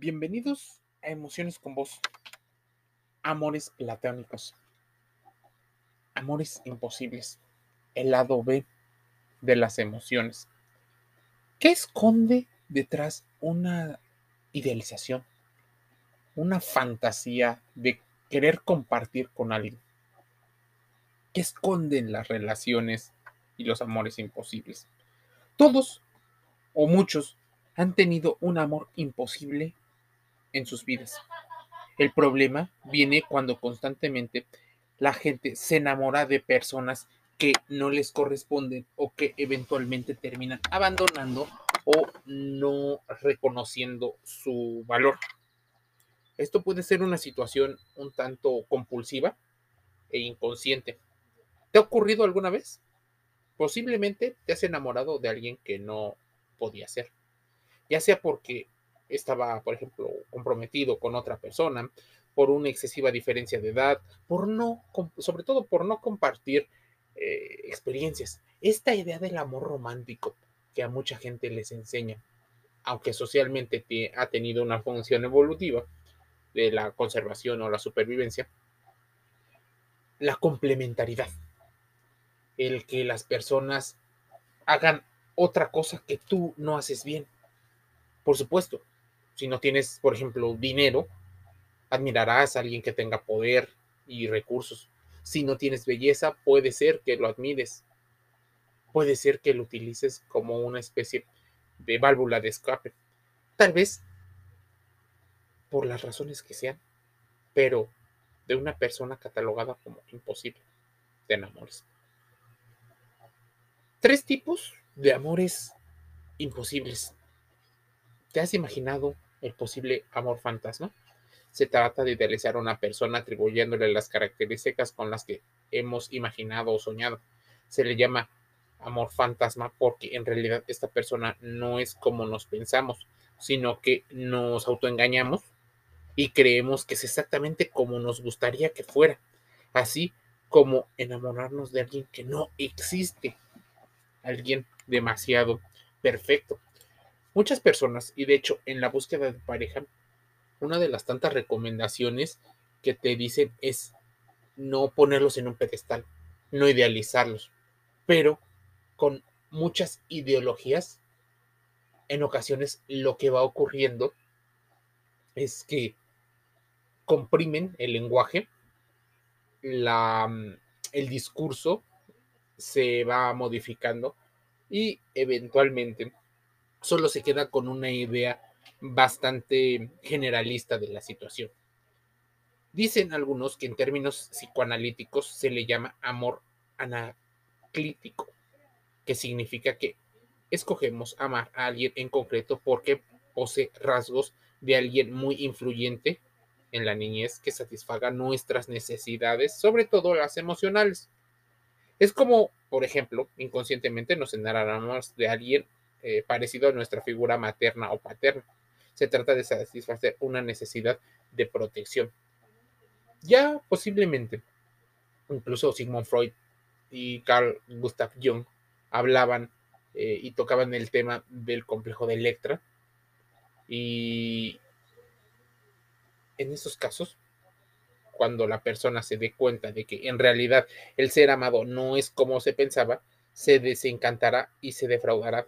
Bienvenidos a Emociones con Vos. Amores platónicos. Amores imposibles. El lado B de las emociones. ¿Qué esconde detrás una idealización? Una fantasía de querer compartir con alguien. ¿Qué esconden las relaciones y los amores imposibles? Todos o muchos han tenido un amor imposible en sus vidas. El problema viene cuando constantemente la gente se enamora de personas que no les corresponden o que eventualmente terminan abandonando o no reconociendo su valor. Esto puede ser una situación un tanto compulsiva e inconsciente. ¿Te ha ocurrido alguna vez? Posiblemente te has enamorado de alguien que no podía ser, ya sea porque estaba, por ejemplo, comprometido con otra persona, por una excesiva diferencia de edad, por no, sobre todo por no compartir eh, experiencias. Esta idea del amor romántico que a mucha gente les enseña, aunque socialmente ha tenido una función evolutiva de la conservación o la supervivencia, la complementariedad, el que las personas hagan otra cosa que tú no haces bien. Por supuesto, si no tienes, por ejemplo, dinero, admirarás a alguien que tenga poder y recursos. Si no tienes belleza, puede ser que lo admires. Puede ser que lo utilices como una especie de válvula de escape. Tal vez por las razones que sean, pero de una persona catalogada como imposible de enamores. Tres tipos de amores imposibles. ¿Te has imaginado el posible amor fantasma. Se trata de idealizar a una persona atribuyéndole las características con las que hemos imaginado o soñado. Se le llama amor fantasma porque en realidad esta persona no es como nos pensamos, sino que nos autoengañamos y creemos que es exactamente como nos gustaría que fuera, así como enamorarnos de alguien que no existe, alguien demasiado perfecto. Muchas personas, y de hecho en la búsqueda de pareja, una de las tantas recomendaciones que te dicen es no ponerlos en un pedestal, no idealizarlos, pero con muchas ideologías, en ocasiones lo que va ocurriendo es que comprimen el lenguaje, la, el discurso se va modificando y eventualmente solo se queda con una idea bastante generalista de la situación. Dicen algunos que en términos psicoanalíticos se le llama amor anaclítico, que significa que escogemos amar a alguien en concreto porque posee rasgos de alguien muy influyente en la niñez que satisfaga nuestras necesidades, sobre todo las emocionales. Es como, por ejemplo, inconscientemente nos enamoramos de alguien eh, parecido a nuestra figura materna o paterna. Se trata de satisfacer una necesidad de protección. Ya posiblemente, incluso Sigmund Freud y Carl Gustav Jung hablaban eh, y tocaban el tema del complejo de Electra. Y en esos casos, cuando la persona se dé cuenta de que en realidad el ser amado no es como se pensaba, se desencantará y se defraudará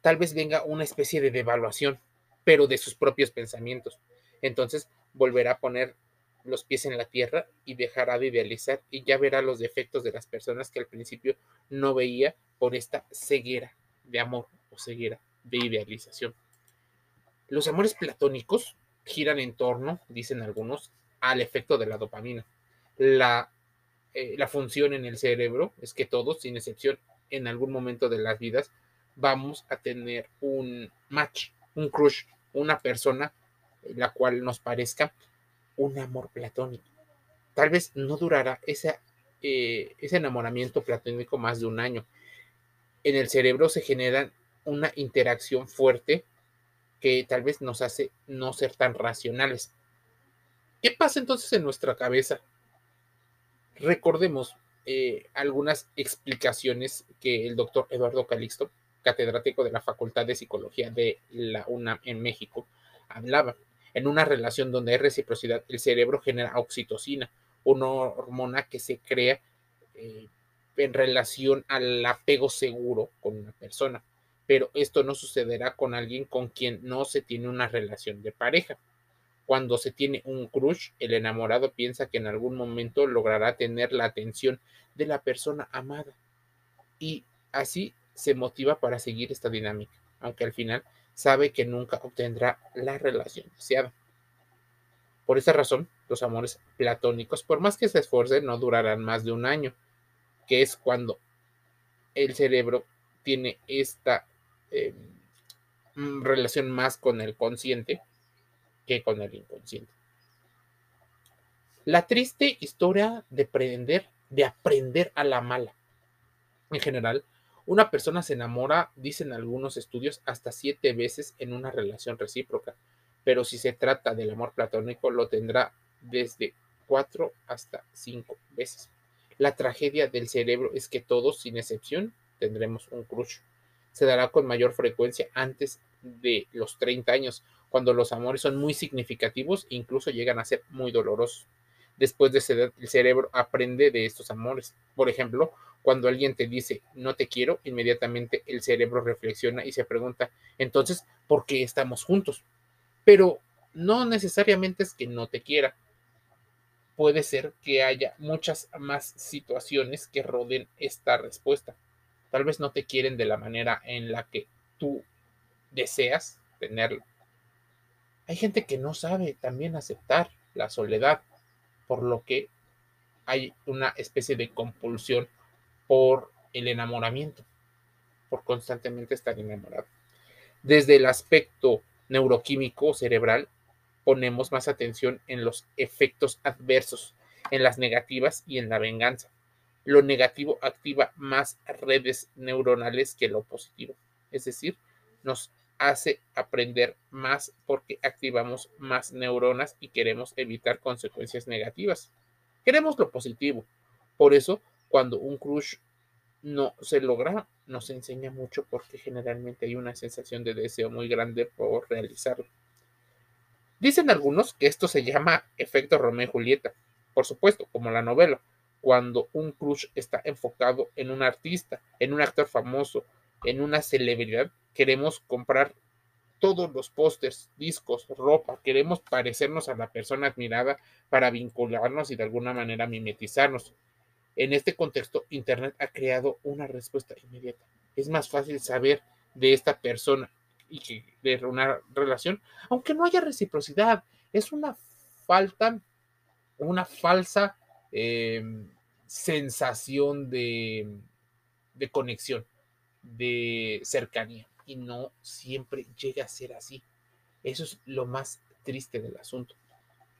tal vez venga una especie de devaluación, pero de sus propios pensamientos. Entonces volverá a poner los pies en la tierra y dejará de idealizar y ya verá los defectos de las personas que al principio no veía por esta ceguera de amor o ceguera de idealización. Los amores platónicos giran en torno, dicen algunos, al efecto de la dopamina. La, eh, la función en el cerebro es que todos, sin excepción, en algún momento de las vidas, vamos a tener un match, un crush, una persona la cual nos parezca un amor platónico. Tal vez no durará ese, eh, ese enamoramiento platónico más de un año. En el cerebro se genera una interacción fuerte que tal vez nos hace no ser tan racionales. ¿Qué pasa entonces en nuestra cabeza? Recordemos eh, algunas explicaciones que el doctor Eduardo Calixto catedrático de la Facultad de Psicología de la UNAM en México, hablaba. En una relación donde hay reciprocidad, el cerebro genera oxitocina, una hormona que se crea eh, en relación al apego seguro con una persona. Pero esto no sucederá con alguien con quien no se tiene una relación de pareja. Cuando se tiene un crush, el enamorado piensa que en algún momento logrará tener la atención de la persona amada. Y así se motiva para seguir esta dinámica, aunque al final sabe que nunca obtendrá la relación deseada. Por esa razón, los amores platónicos, por más que se esfuercen, no durarán más de un año, que es cuando el cerebro tiene esta eh, mm, relación más con el consciente que con el inconsciente. La triste historia de aprender, de aprender a la mala. En general, una persona se enamora, dicen algunos estudios, hasta siete veces en una relación recíproca, pero si se trata del amor platónico, lo tendrá desde cuatro hasta cinco veces. La tragedia del cerebro es que todos, sin excepción, tendremos un crush. Se dará con mayor frecuencia antes de los 30 años, cuando los amores son muy significativos e incluso llegan a ser muy dolorosos. Después de esa edad, el cerebro aprende de estos amores. Por ejemplo, cuando alguien te dice no te quiero, inmediatamente el cerebro reflexiona y se pregunta, entonces, ¿por qué estamos juntos? Pero no necesariamente es que no te quiera, puede ser que haya muchas más situaciones que rodeen esta respuesta. Tal vez no te quieren de la manera en la que tú deseas tenerlo. Hay gente que no sabe también aceptar la soledad, por lo que hay una especie de compulsión por el enamoramiento, por constantemente estar enamorado. Desde el aspecto neuroquímico cerebral, ponemos más atención en los efectos adversos, en las negativas y en la venganza. Lo negativo activa más redes neuronales que lo positivo, es decir, nos hace aprender más porque activamos más neuronas y queremos evitar consecuencias negativas. Queremos lo positivo. Por eso, cuando un crush no se logra, nos enseña mucho porque generalmente hay una sensación de deseo muy grande por realizarlo. Dicen algunos que esto se llama efecto Romeo y Julieta, por supuesto, como la novela, cuando un crush está enfocado en un artista, en un actor famoso, en una celebridad, queremos comprar todos los pósters, discos, ropa, queremos parecernos a la persona admirada para vincularnos y de alguna manera mimetizarnos. En este contexto, Internet ha creado una respuesta inmediata. Es más fácil saber de esta persona y de una relación, aunque no haya reciprocidad, es una falta, una falsa eh, sensación de conexión, de cercanía, y no siempre llega a ser así. Eso es lo más triste del asunto,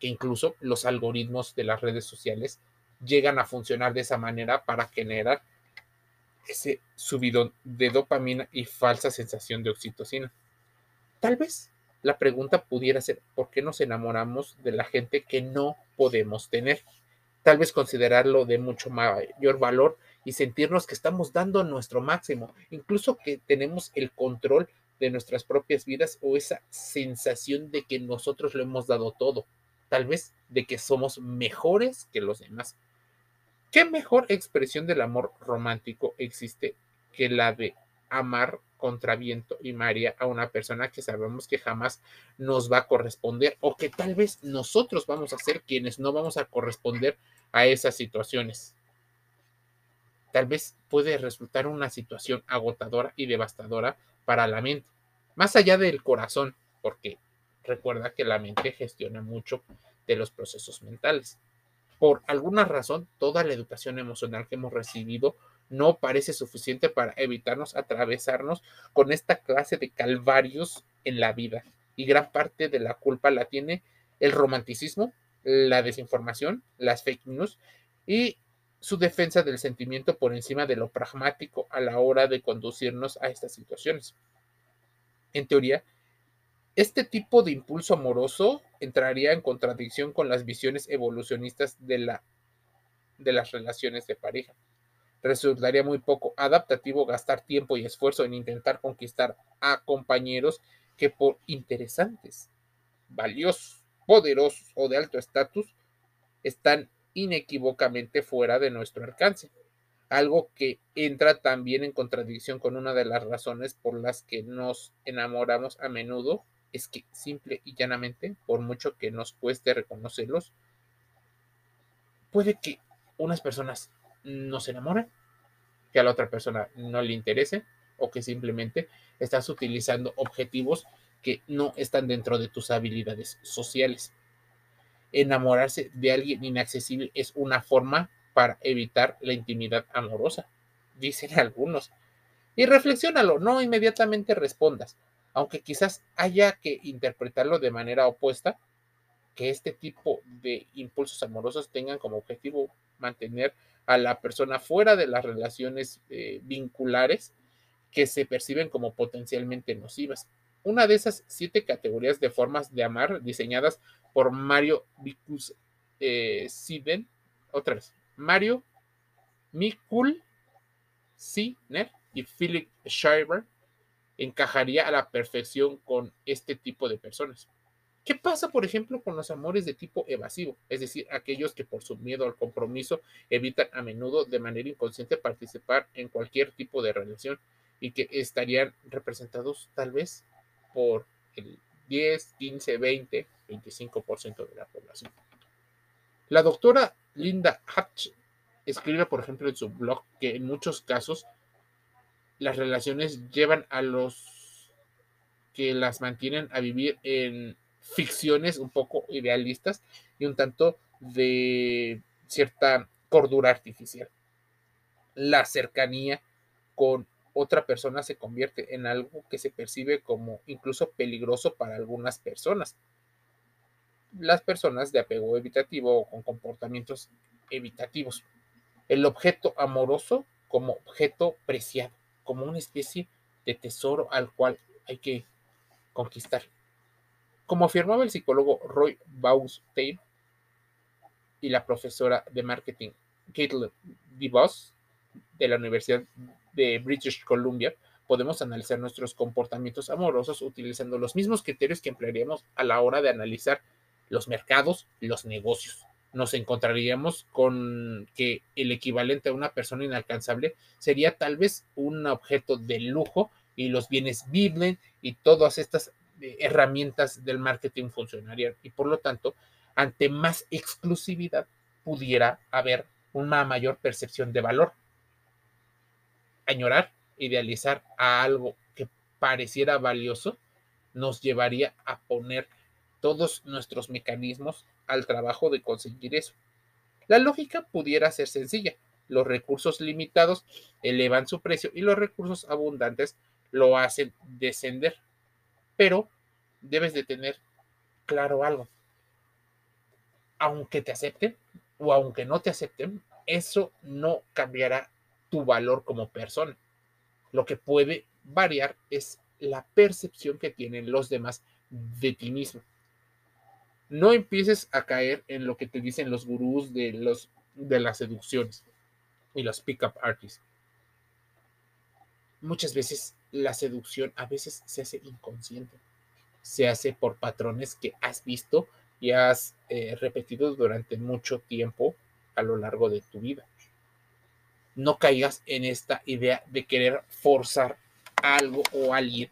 que incluso los algoritmos de las redes sociales llegan a funcionar de esa manera para generar ese subidón de dopamina y falsa sensación de oxitocina. Tal vez la pregunta pudiera ser, ¿por qué nos enamoramos de la gente que no podemos tener? Tal vez considerarlo de mucho mayor valor y sentirnos que estamos dando nuestro máximo, incluso que tenemos el control de nuestras propias vidas o esa sensación de que nosotros lo hemos dado todo, tal vez de que somos mejores que los demás. ¿Qué mejor expresión del amor romántico existe que la de amar contra viento y María a una persona que sabemos que jamás nos va a corresponder o que tal vez nosotros vamos a ser quienes no vamos a corresponder a esas situaciones? Tal vez puede resultar una situación agotadora y devastadora para la mente, más allá del corazón, porque recuerda que la mente gestiona mucho de los procesos mentales por alguna razón, toda la educación emocional que hemos recibido no parece suficiente para evitarnos atravesarnos con esta clase de calvarios en la vida. Y gran parte de la culpa la tiene el romanticismo, la desinformación, las fake news y su defensa del sentimiento por encima de lo pragmático a la hora de conducirnos a estas situaciones. En teoría, este tipo de impulso amoroso entraría en contradicción con las visiones evolucionistas de, la, de las relaciones de pareja. Resultaría muy poco adaptativo gastar tiempo y esfuerzo en intentar conquistar a compañeros que por interesantes, valiosos poderosos o de alto estatus están inequívocamente fuera de nuestro alcance. Algo que entra también en contradicción con una de las razones por las que nos enamoramos a menudo, es que simple y llanamente, por mucho que nos cueste reconocerlos, puede que unas personas no se enamoren, que a la otra persona no le interese o que simplemente estás utilizando objetivos que no están dentro de tus habilidades sociales. Enamorarse de alguien inaccesible es una forma para evitar la intimidad amorosa, dicen algunos. Y reflexiónalo, no inmediatamente respondas, aunque quizás haya que interpretarlo de manera opuesta, que este tipo de impulsos amorosos tengan como objetivo mantener a la persona fuera de las relaciones eh, vinculares que se perciben como potencialmente nocivas. Una de esas siete categorías de formas de amar diseñadas por Mario Vicus eh, Siden, otra vez, Mario Mikul Siner y Philip Schreiber encajaría a la perfección con este tipo de personas. ¿Qué pasa, por ejemplo, con los amores de tipo evasivo? Es decir, aquellos que por su miedo al compromiso evitan a menudo de manera inconsciente participar en cualquier tipo de relación y que estarían representados tal vez por el 10, 15, 20, 25% de la población. La doctora Linda Hatch escribe, por ejemplo, en su blog que en muchos casos las relaciones llevan a los que las mantienen a vivir en ficciones un poco idealistas y un tanto de cierta cordura artificial. La cercanía con otra persona se convierte en algo que se percibe como incluso peligroso para algunas personas. Las personas de apego evitativo o con comportamientos evitativos. El objeto amoroso como objeto preciado, como una especie de tesoro al cual hay que conquistar. Como afirmaba el psicólogo Roy Baustein y la profesora de marketing Caitlin DeVos de la Universidad de British Columbia, podemos analizar nuestros comportamientos amorosos utilizando los mismos criterios que emplearíamos a la hora de analizar los mercados, los negocios. Nos encontraríamos con que el equivalente a una persona inalcanzable sería tal vez un objeto de lujo y los bienes Biblen y todas estas herramientas del marketing funcionarían y por lo tanto, ante más exclusividad pudiera haber una mayor percepción de valor. Añorar, idealizar a algo que pareciera valioso nos llevaría a poner todos nuestros mecanismos al trabajo de conseguir eso. La lógica pudiera ser sencilla. Los recursos limitados elevan su precio y los recursos abundantes lo hacen descender pero debes de tener claro algo. Aunque te acepten o aunque no te acepten, eso no cambiará tu valor como persona. Lo que puede variar es la percepción que tienen los demás de ti mismo. No empieces a caer en lo que te dicen los gurús de, los, de las seducciones y los pick-up artists. Muchas veces la seducción a veces se hace inconsciente, se hace por patrones que has visto y has eh, repetido durante mucho tiempo a lo largo de tu vida. No caigas en esta idea de querer forzar algo o alguien.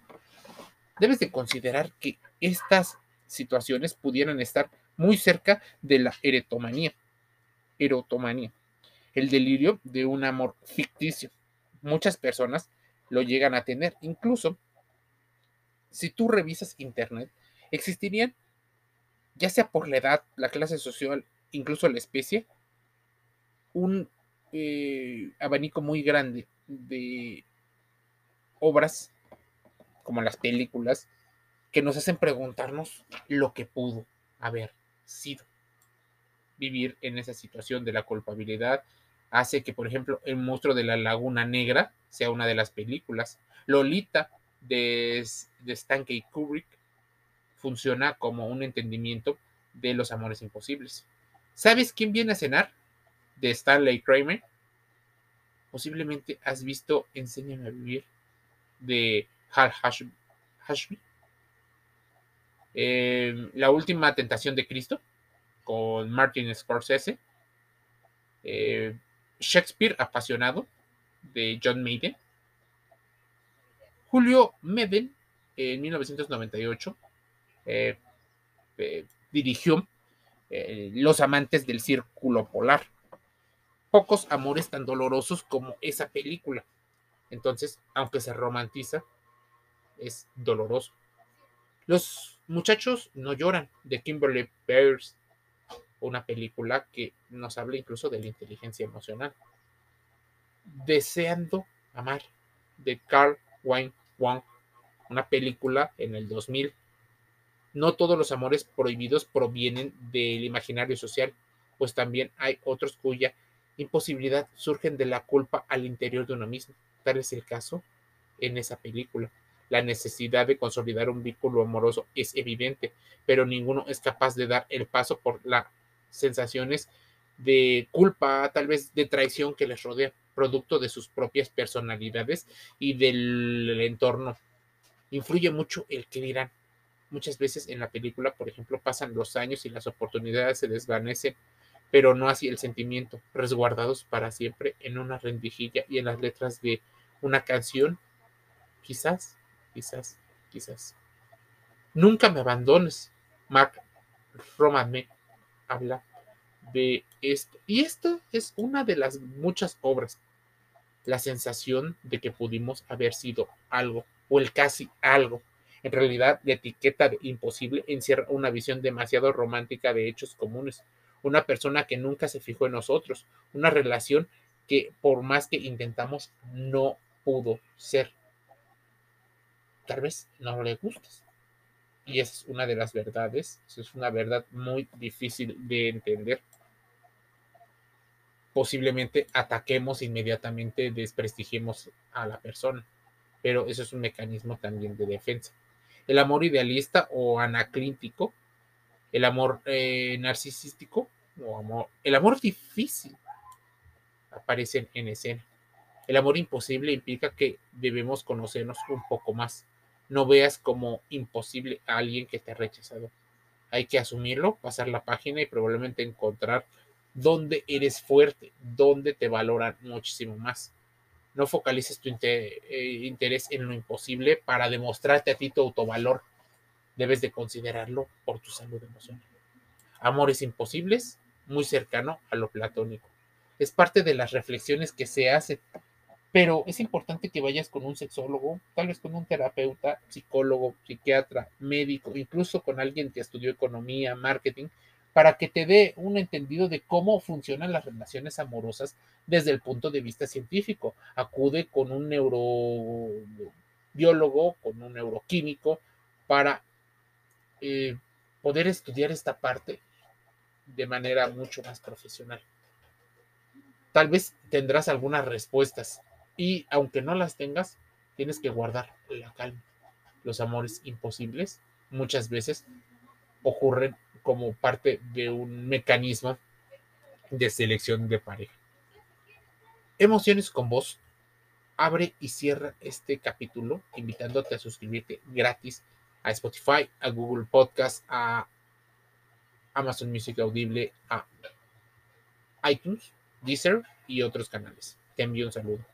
Debes de considerar que estas situaciones pudieran estar muy cerca de la erotomanía. Erotomanía, el delirio de un amor ficticio. Muchas personas lo llegan a tener. Incluso, si tú revisas Internet, existirían, ya sea por la edad, la clase social, incluso la especie, un eh, abanico muy grande de obras, como las películas, que nos hacen preguntarnos lo que pudo haber sido. Vivir en esa situación de la culpabilidad, hace que, por ejemplo, El monstruo de la Laguna Negra sea una de las películas. Lolita de, de Stanley Kubrick funciona como un entendimiento de los amores imposibles. ¿Sabes quién viene a cenar? De Stanley Kramer. Posiblemente has visto Enséñame a vivir de Hal Hashby. Eh, la última tentación de Cristo con Martin Scorsese. Eh, Shakespeare apasionado de John Maiden. Julio Meden en 1998 eh, dirigió Los amantes del círculo polar. Pocos amores tan dolorosos como esa película. Entonces, aunque se romantiza, es doloroso. Los muchachos no lloran de Kimberly Pierce, una película que nos habla incluso de la inteligencia emocional. Deseando amar de Carl Wayne Wong, una película en el 2000. No todos los amores prohibidos provienen del imaginario social, pues también hay otros cuya imposibilidad surgen de la culpa al interior de uno mismo. Tal es el caso en esa película. La necesidad de consolidar un vínculo amoroso es evidente, pero ninguno es capaz de dar el paso por las sensaciones de culpa, tal vez de traición que les rodea, producto de sus propias personalidades y del entorno. Influye mucho el que dirán. Muchas veces en la película, por ejemplo, pasan los años y las oportunidades se desvanecen, pero no así el sentimiento, resguardados para siempre en una rendijilla y en las letras de una canción, quizás quizás, quizás. Nunca me abandones. Mark Roman me habla de esto. Y esto es una de las muchas obras. La sensación de que pudimos haber sido algo o el casi algo. En realidad, la etiqueta de imposible encierra una visión demasiado romántica de hechos comunes. Una persona que nunca se fijó en nosotros. Una relación que por más que intentamos no pudo ser tal vez no le gustes. Y es una de las verdades, es una verdad muy difícil de entender. Posiblemente ataquemos inmediatamente, desprestigiemos a la persona, pero eso es un mecanismo también de defensa. El amor idealista o anaclíntico, el amor eh, narcisístico o amor, el amor difícil aparecen en escena. El amor imposible implica que debemos conocernos un poco más no veas como imposible a alguien que te ha rechazado. Hay que asumirlo, pasar la página y probablemente encontrar dónde eres fuerte, dónde te valoran muchísimo más. No focalices tu eh, interés en lo imposible para demostrarte a ti tu autovalor. Debes de considerarlo por tu salud emocional. Amores imposibles, muy cercano a lo platónico. Es parte de las reflexiones que se hacen pero es importante que vayas con un sexólogo, tal vez con un terapeuta, psicólogo, psiquiatra, médico, incluso con alguien que estudió economía, marketing, para que te dé un entendido de cómo funcionan las relaciones amorosas desde el punto de vista científico. Acude con un neurobiólogo, con un neuroquímico, para eh, poder estudiar esta parte de manera mucho más profesional. Tal vez tendrás algunas respuestas y aunque no las tengas, tienes que guardar la calma. Los amores imposibles muchas veces ocurren como parte de un mecanismo de selección de pareja. Emociones con vos. Abre y cierra este capítulo invitándote a suscribirte gratis a Spotify, a Google Podcast, a Amazon Music Audible, a iTunes, Deezer y otros canales. Te envío un saludo.